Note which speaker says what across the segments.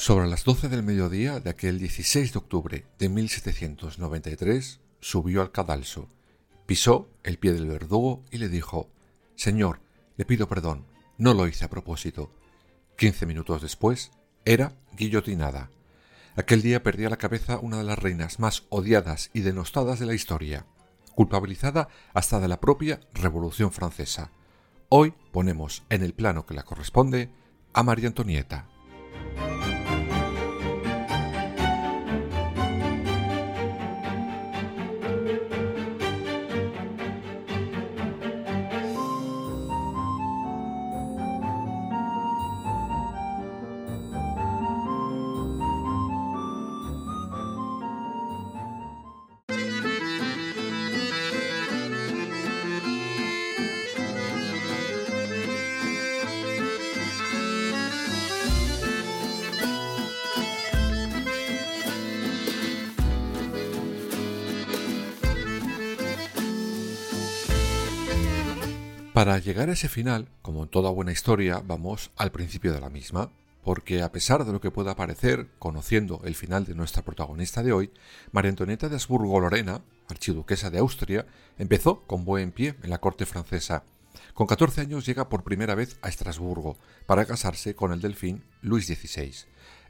Speaker 1: Sobre las 12 del mediodía de aquel 16 de octubre de 1793 subió al cadalso, pisó el pie del verdugo y le dijo Señor, le pido perdón, no lo hice a propósito. Quince minutos después era guillotinada. Aquel día perdía la cabeza una de las reinas más odiadas y denostadas de la historia, culpabilizada hasta de la propia Revolución Francesa. Hoy ponemos en el plano que la corresponde a María Antonieta. Para llegar a ese final, como en toda buena historia, vamos al principio de la misma, porque a pesar de lo que pueda parecer, conociendo el final de nuestra protagonista de hoy, María Antonieta de Habsburgo-Lorena, archiduquesa de Austria, empezó con buen pie en la corte francesa. Con 14 años llega por primera vez a Estrasburgo para casarse con el delfín Luis XVI.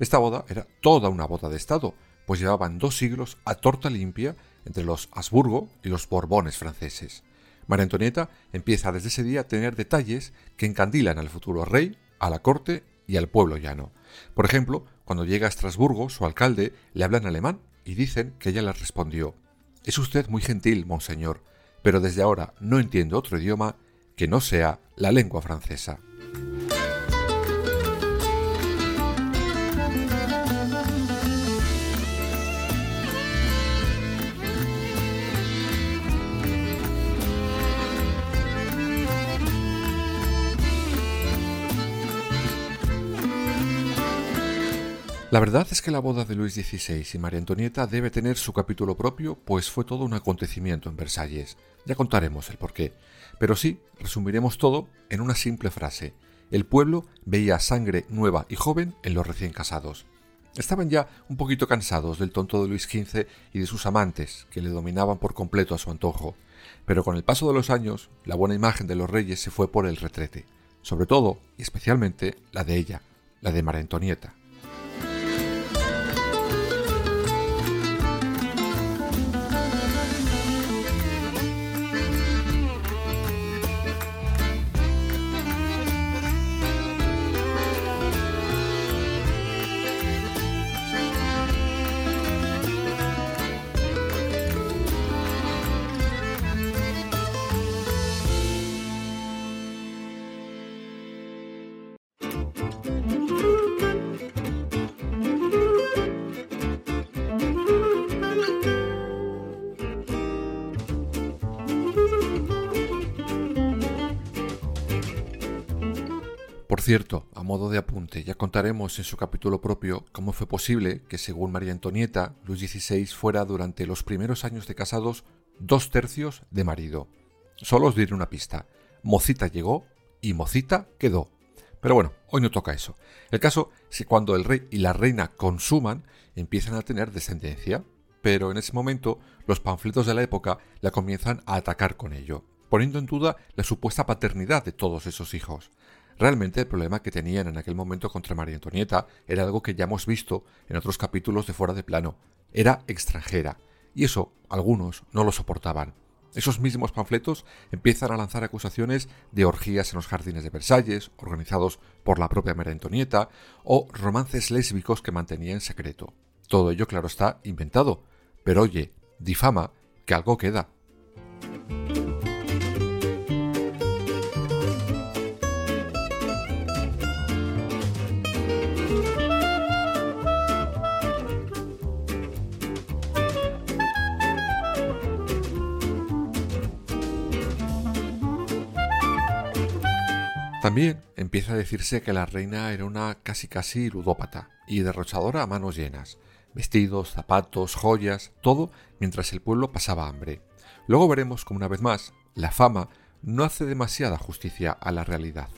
Speaker 1: Esta boda era toda una boda de Estado, pues llevaban dos siglos a torta limpia entre los Habsburgo y los Borbones franceses. María Antonieta empieza desde ese día a tener detalles que encandilan al futuro rey, a la corte y al pueblo llano. Por ejemplo, cuando llega a Estrasburgo, su alcalde le habla en alemán y dicen que ella le respondió Es usted muy gentil, monseñor, pero desde ahora no entiendo otro idioma que no sea la lengua francesa. La verdad es que la boda de Luis XVI y María Antonieta debe tener su capítulo propio, pues fue todo un acontecimiento en Versalles. Ya contaremos el porqué. Pero sí, resumiremos todo en una simple frase. El pueblo veía sangre nueva y joven en los recién casados. Estaban ya un poquito cansados del tonto de Luis XV y de sus amantes, que le dominaban por completo a su antojo. Pero con el paso de los años, la buena imagen de los reyes se fue por el retrete. Sobre todo, y especialmente, la de ella, la de María Antonieta. Cierto, a modo de apunte, ya contaremos en su capítulo propio cómo fue posible que, según María Antonieta, Luis XVI fuera durante los primeros años de casados dos tercios de marido. Solo os diré una pista. Mocita llegó y Mocita quedó. Pero bueno, hoy no toca eso. El caso es que cuando el rey y la reina consuman, empiezan a tener descendencia, pero en ese momento los panfletos de la época la comienzan a atacar con ello, poniendo en duda la supuesta paternidad de todos esos hijos. Realmente el problema que tenían en aquel momento contra María Antonieta era algo que ya hemos visto en otros capítulos de Fuera de Plano. Era extranjera. Y eso algunos no lo soportaban. Esos mismos panfletos empiezan a lanzar acusaciones de orgías en los jardines de Versalles, organizados por la propia María Antonieta, o romances lésbicos que mantenía en secreto. Todo ello, claro está, inventado. Pero oye, difama que algo queda. También empieza a decirse que la reina era una casi casi ludópata y derrochadora a manos llenas. Vestidos, zapatos, joyas, todo mientras el pueblo pasaba hambre. Luego veremos como una vez más la fama no hace demasiada justicia a la realidad.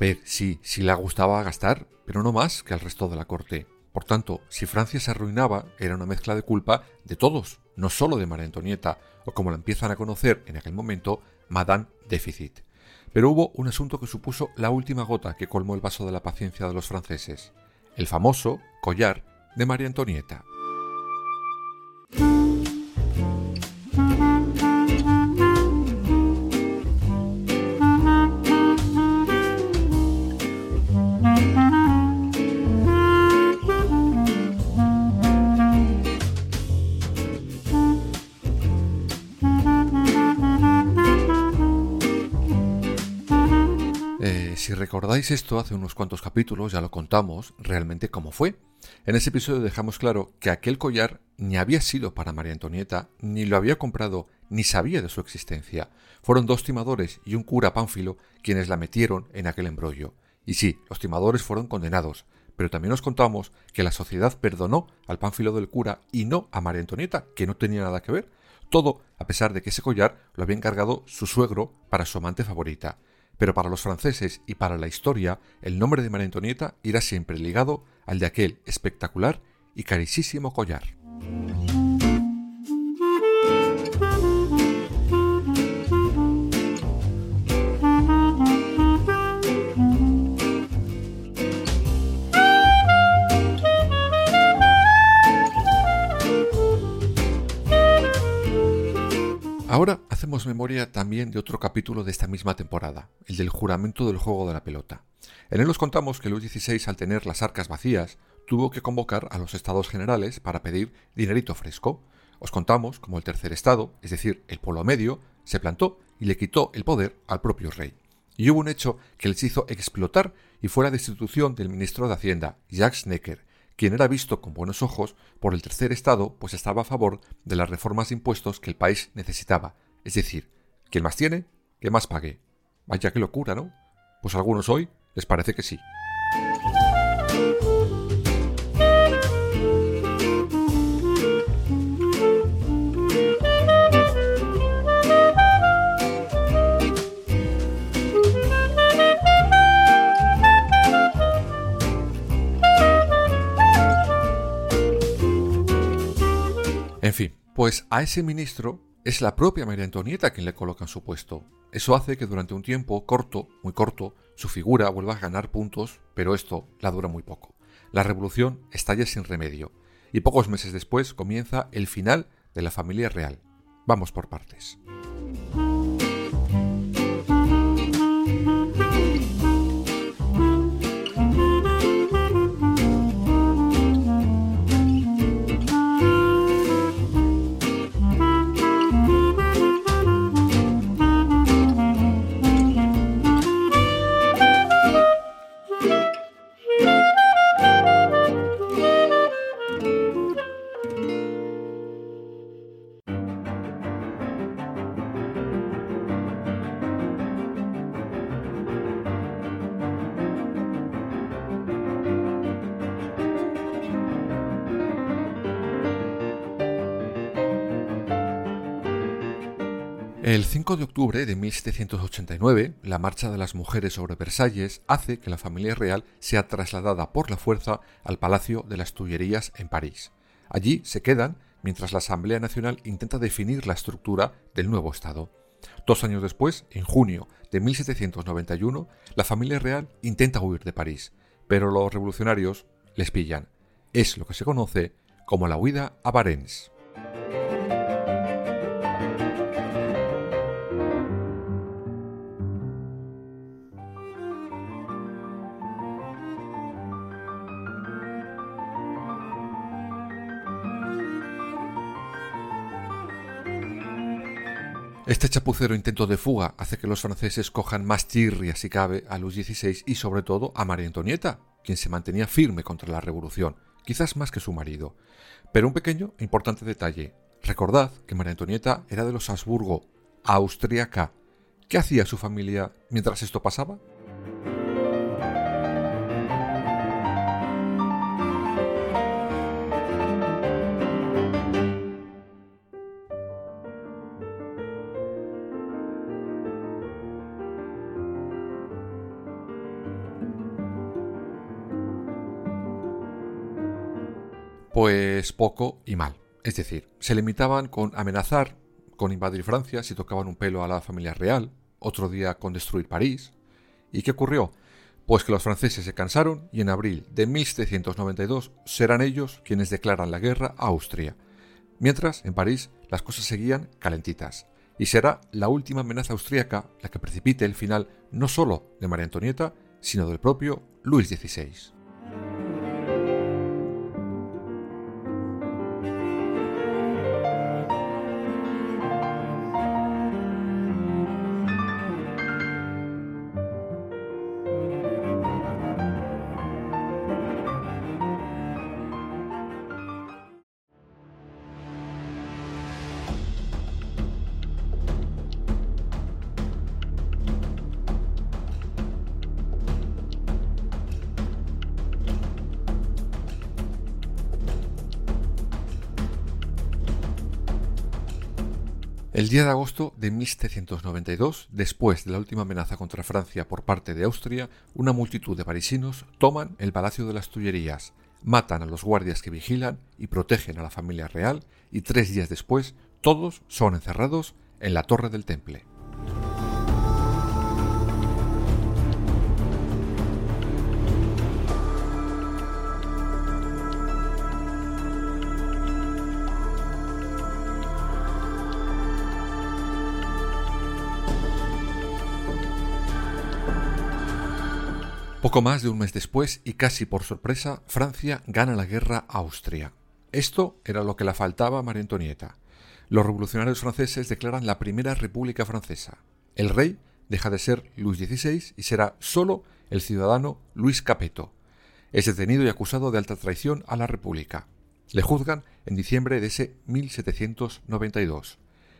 Speaker 1: Ver, sí, sí le gustaba gastar, pero no más que al resto de la corte. Por tanto, si Francia se arruinaba, era una mezcla de culpa de todos, no solo de María Antonieta, o como la empiezan a conocer en aquel momento, Madame Déficit. Pero hubo un asunto que supuso la última gota que colmó el vaso de la paciencia de los franceses, el famoso collar de María Antonieta. Recordáis esto hace unos cuantos capítulos, ya lo contamos realmente cómo fue. En ese episodio dejamos claro que aquel collar ni había sido para María Antonieta, ni lo había comprado, ni sabía de su existencia. Fueron dos timadores y un cura pánfilo quienes la metieron en aquel embrollo. Y sí, los timadores fueron condenados, pero también os contamos que la sociedad perdonó al pánfilo del cura y no a María Antonieta, que no tenía nada que ver. Todo a pesar de que ese collar lo había encargado su suegro para su amante favorita pero para los franceses y para la historia el nombre de María Antonieta irá siempre ligado al de aquel espectacular y carísimo collar. Ahora hacemos memoria también de otro capítulo de esta misma temporada, el del juramento del juego de la pelota. En él os contamos que Luis XVI, al tener las arcas vacías, tuvo que convocar a los estados generales para pedir dinerito fresco. Os contamos cómo el tercer estado, es decir, el pueblo medio, se plantó y le quitó el poder al propio rey. Y hubo un hecho que les hizo explotar y fue la destitución del ministro de Hacienda, Jacques Necker, quien era visto con buenos ojos por el tercer Estado, pues estaba a favor de las reformas de impuestos que el país necesitaba. Es decir, quien más tiene, que más pague. Vaya qué locura, ¿no? Pues a algunos hoy les parece que sí. En fin, pues a ese ministro es la propia María Antonieta quien le coloca en su puesto. Eso hace que durante un tiempo corto, muy corto, su figura vuelva a ganar puntos, pero esto la dura muy poco. La revolución estalla sin remedio, y pocos meses después comienza el final de la familia real. Vamos por partes. El 5 de octubre de 1789, la marcha de las mujeres sobre Versalles hace que la familia real sea trasladada por la fuerza al Palacio de las Tullerías en París. Allí se quedan mientras la Asamblea Nacional intenta definir la estructura del nuevo Estado. Dos años después, en junio de 1791, la familia real intenta huir de París, pero los revolucionarios les pillan. es lo que se conoce como la huida a Barents. Este chapucero intento de fuga hace que los franceses cojan más tirria si cabe a Luis XVI y sobre todo a María Antonieta, quien se mantenía firme contra la revolución, quizás más que su marido. Pero un pequeño e importante detalle. Recordad que María Antonieta era de los Habsburgo, austríaca. ¿Qué hacía su familia mientras esto pasaba? Pues poco y mal. Es decir, se limitaban con amenazar con invadir Francia si tocaban un pelo a la familia real, otro día con destruir París. ¿Y qué ocurrió? Pues que los franceses se cansaron y en abril de 1792 serán ellos quienes declaran la guerra a Austria. Mientras, en París, las cosas seguían calentitas. Y será la última amenaza austríaca la que precipite el final no solo de María Antonieta, sino del propio Luis XVI. El día de agosto de 1792, después de la última amenaza contra Francia por parte de Austria, una multitud de parisinos toman el Palacio de las Tullerías, matan a los guardias que vigilan y protegen a la familia real y tres días después todos son encerrados en la Torre del Temple. Poco más de un mes después, y casi por sorpresa, Francia gana la guerra a Austria. Esto era lo que le faltaba a María Antonieta. Los revolucionarios franceses declaran la primera República Francesa. El rey deja de ser Luis XVI y será solo el ciudadano Luis Capeto. Es detenido y acusado de alta traición a la República. Le juzgan en diciembre de ese 1792.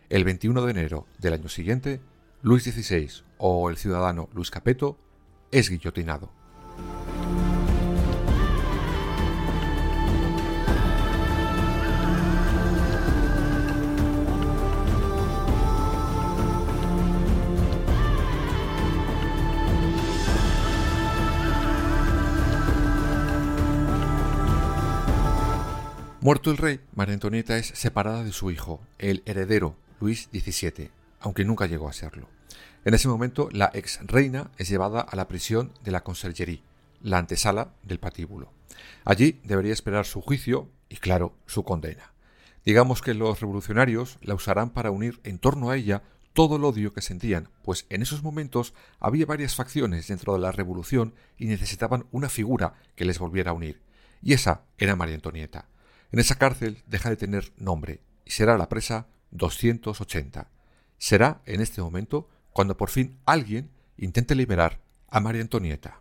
Speaker 1: El 21 de enero del año siguiente, Luis XVI o el ciudadano Luis Capeto es guillotinado. Muerto el rey, María Antonieta es separada de su hijo, el heredero, Luis XVII, aunque nunca llegó a serlo. En ese momento, la ex reina es llevada a la prisión de la Consergerie, la antesala del patíbulo. Allí debería esperar su juicio y, claro, su condena. Digamos que los revolucionarios la usarán para unir en torno a ella todo el odio que sentían, pues en esos momentos había varias facciones dentro de la revolución y necesitaban una figura que les volviera a unir. Y esa era María Antonieta. En esa cárcel deja de tener nombre y será la presa 280. Será en este momento cuando por fin alguien intente liberar a María Antonieta.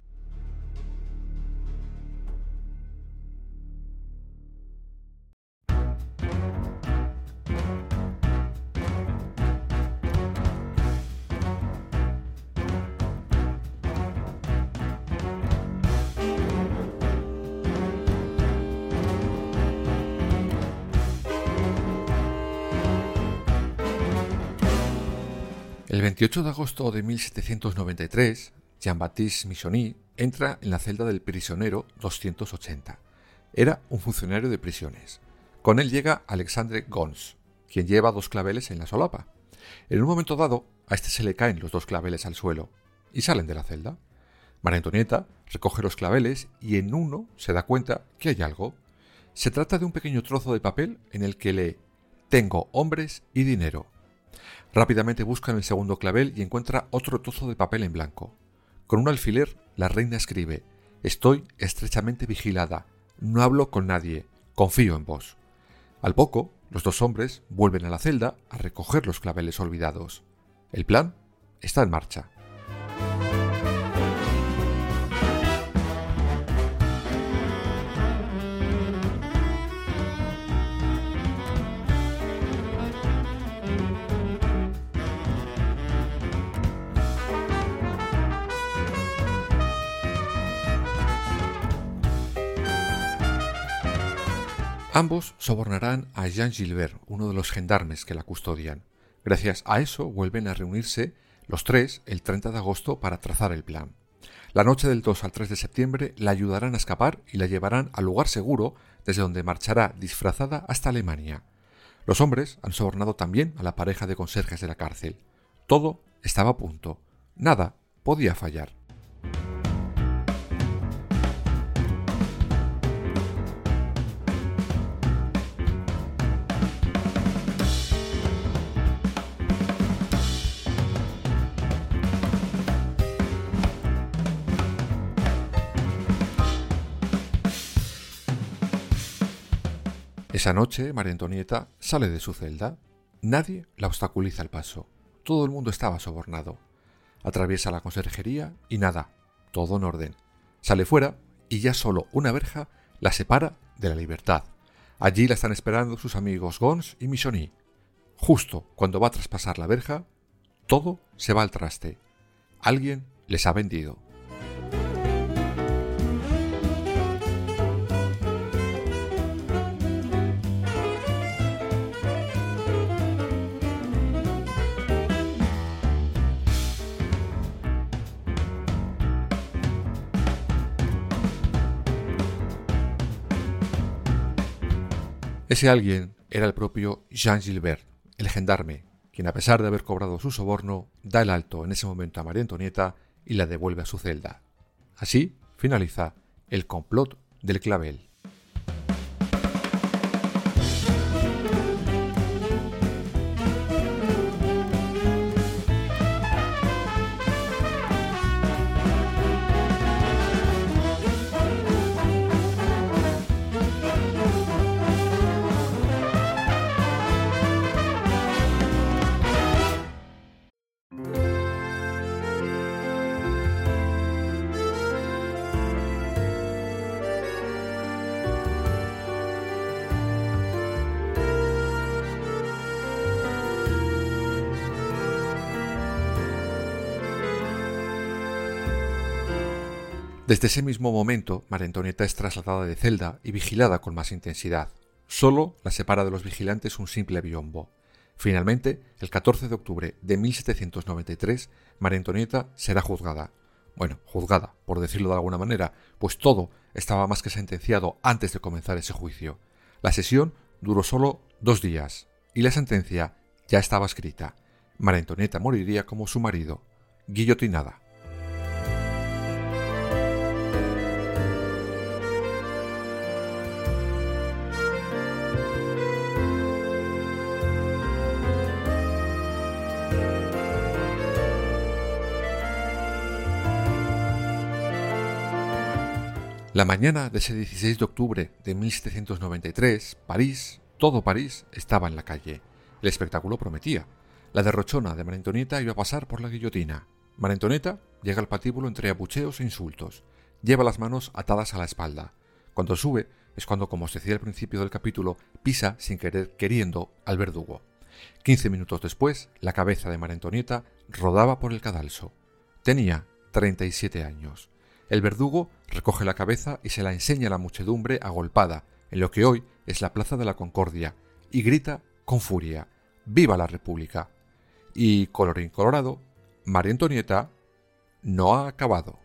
Speaker 1: 28 de agosto de 1793, Jean-Baptiste Michony entra en la celda del prisionero 280. Era un funcionario de prisiones. Con él llega Alexandre Gons, quien lleva dos claveles en la solapa. En un momento dado, a este se le caen los dos claveles al suelo y salen de la celda. María Antonieta recoge los claveles y en uno se da cuenta que hay algo. Se trata de un pequeño trozo de papel en el que lee Tengo hombres y dinero. Rápidamente busca en el segundo clavel y encuentra otro trozo de papel en blanco. Con un alfiler, la reina escribe Estoy estrechamente vigilada, no hablo con nadie, confío en vos. Al poco, los dos hombres vuelven a la celda a recoger los claveles olvidados. El plan está en marcha. Ambos sobornarán a Jean Gilbert, uno de los gendarmes que la custodian. Gracias a eso vuelven a reunirse los tres el 30 de agosto para trazar el plan. La noche del 2 al 3 de septiembre la ayudarán a escapar y la llevarán al lugar seguro desde donde marchará disfrazada hasta Alemania. Los hombres han sobornado también a la pareja de conserjes de la cárcel. Todo estaba a punto. Nada podía fallar. Esa noche, María Antonieta sale de su celda. Nadie la obstaculiza el paso. Todo el mundo estaba sobornado. Atraviesa la conserjería y nada, todo en orden. Sale fuera y ya solo una verja la separa de la libertad. Allí la están esperando sus amigos Gons y Michoni. Justo cuando va a traspasar la verja, todo se va al traste. Alguien les ha vendido. Ese alguien era el propio Jean Gilbert, el gendarme, quien a pesar de haber cobrado su soborno, da el alto en ese momento a María Antonieta y la devuelve a su celda. Así finaliza el complot del clavel. Desde ese mismo momento, María Antonieta es trasladada de celda y vigilada con más intensidad. Solo la separa de los vigilantes un simple biombo. Finalmente, el 14 de octubre de 1793, María Antonieta será juzgada. Bueno, juzgada, por decirlo de alguna manera, pues todo estaba más que sentenciado antes de comenzar ese juicio. La sesión duró solo dos días y la sentencia ya estaba escrita. María Antonieta moriría como su marido, guillotinada. La mañana de ese 16 de octubre de 1793, París, todo París, estaba en la calle. El espectáculo prometía. La derrochona de Marentonieta iba a pasar por la guillotina. Marentonieta llega al patíbulo entre abucheos e insultos. Lleva las manos atadas a la espalda. Cuando sube es cuando, como os decía al principio del capítulo, pisa sin querer queriendo al verdugo. Quince minutos después, la cabeza de Marentonieta rodaba por el cadalso. Tenía 37 años. El verdugo recoge la cabeza y se la enseña a la muchedumbre agolpada en lo que hoy es la Plaza de la Concordia y grita con furia ¡Viva la República! Y, colorín colorado, María Antonieta no ha acabado.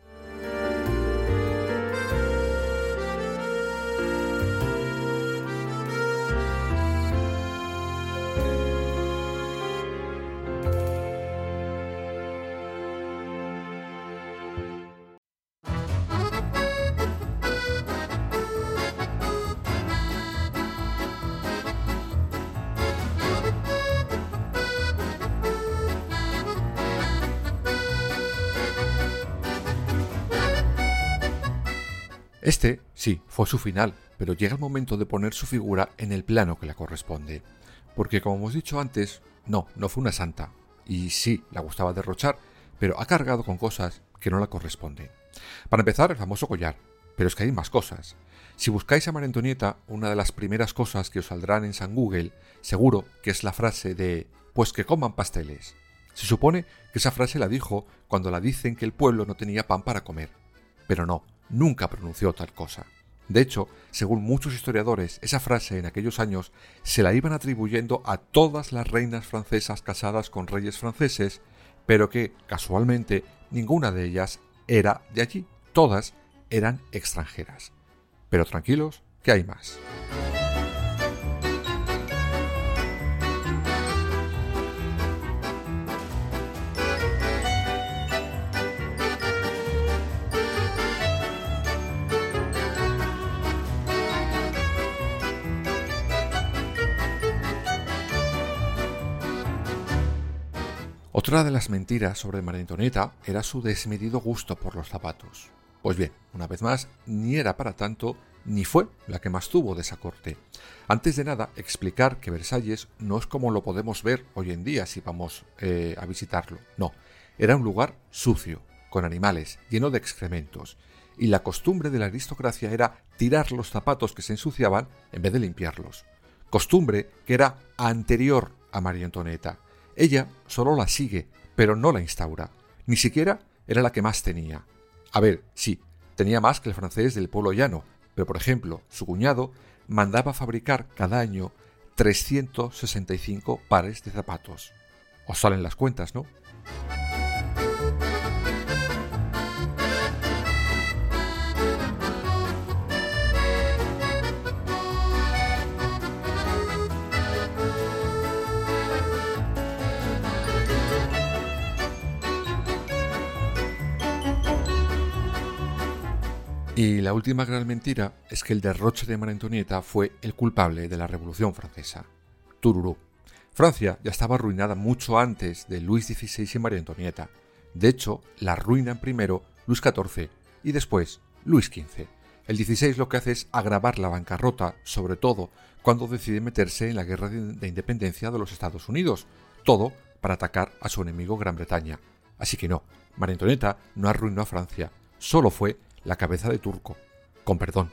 Speaker 1: Sí, fue su final, pero llega el momento de poner su figura en el plano que le corresponde. Porque como hemos dicho antes, no, no fue una santa. Y sí, la gustaba derrochar, pero ha cargado con cosas que no la corresponden. Para empezar, el famoso collar. Pero es que hay más cosas. Si buscáis a María Antonieta, una de las primeras cosas que os saldrán en San Google, seguro que es la frase de pues que coman pasteles. Se supone que esa frase la dijo cuando la dicen que el pueblo no tenía pan para comer. Pero no, nunca pronunció tal cosa. De hecho, según muchos historiadores, esa frase en aquellos años se la iban atribuyendo a todas las reinas francesas casadas con reyes franceses, pero que, casualmente, ninguna de ellas era de allí, todas eran extranjeras. Pero tranquilos, que hay más. Otra de las mentiras sobre María Antonieta era su desmedido gusto por los zapatos. Pues bien, una vez más, ni era para tanto, ni fue la que más tuvo de esa corte. Antes de nada, explicar que Versalles no es como lo podemos ver hoy en día si vamos eh, a visitarlo. No, era un lugar sucio, con animales, lleno de excrementos. Y la costumbre de la aristocracia era tirar los zapatos que se ensuciaban en vez de limpiarlos. Costumbre que era anterior a María Antonieta ella solo la sigue, pero no la instaura. Ni siquiera era la que más tenía. A ver, sí, tenía más que el francés del pueblo llano, pero por ejemplo, su cuñado mandaba fabricar cada año 365 pares de zapatos. Os salen las cuentas, ¿no? Y la última gran mentira es que el derroche de María Antonieta fue el culpable de la Revolución Francesa. Tururú. Francia ya estaba arruinada mucho antes de Luis XVI y María Antonieta. De hecho, la arruinan primero Luis XIV y después Luis XV. El XVI lo que hace es agravar la bancarrota, sobre todo cuando decide meterse en la guerra de independencia de los Estados Unidos, todo para atacar a su enemigo Gran Bretaña. Así que no, María Antonieta no arruinó a Francia, solo fue la cabeza de turco, con perdón.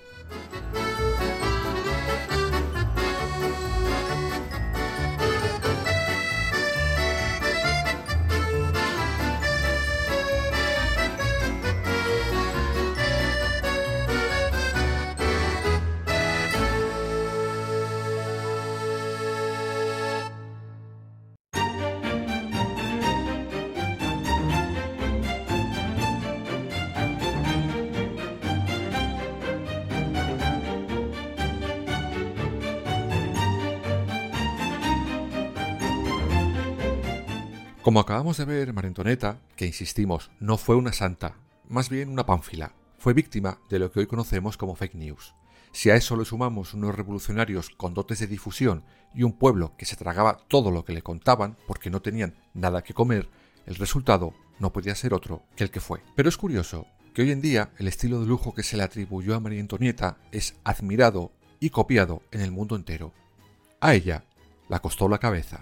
Speaker 1: Como acabamos de ver, Marentoneta, que insistimos, no fue una santa, más bien una pánfila, fue víctima de lo que hoy conocemos como fake news. Si a eso le sumamos unos revolucionarios con dotes de difusión y un pueblo que se tragaba todo lo que le contaban porque no tenían nada que comer, el resultado no podía ser otro que el que fue. Pero es curioso que hoy en día el estilo de lujo que se le atribuyó a María Antonieta es admirado y copiado en el mundo entero. A ella la costó la cabeza.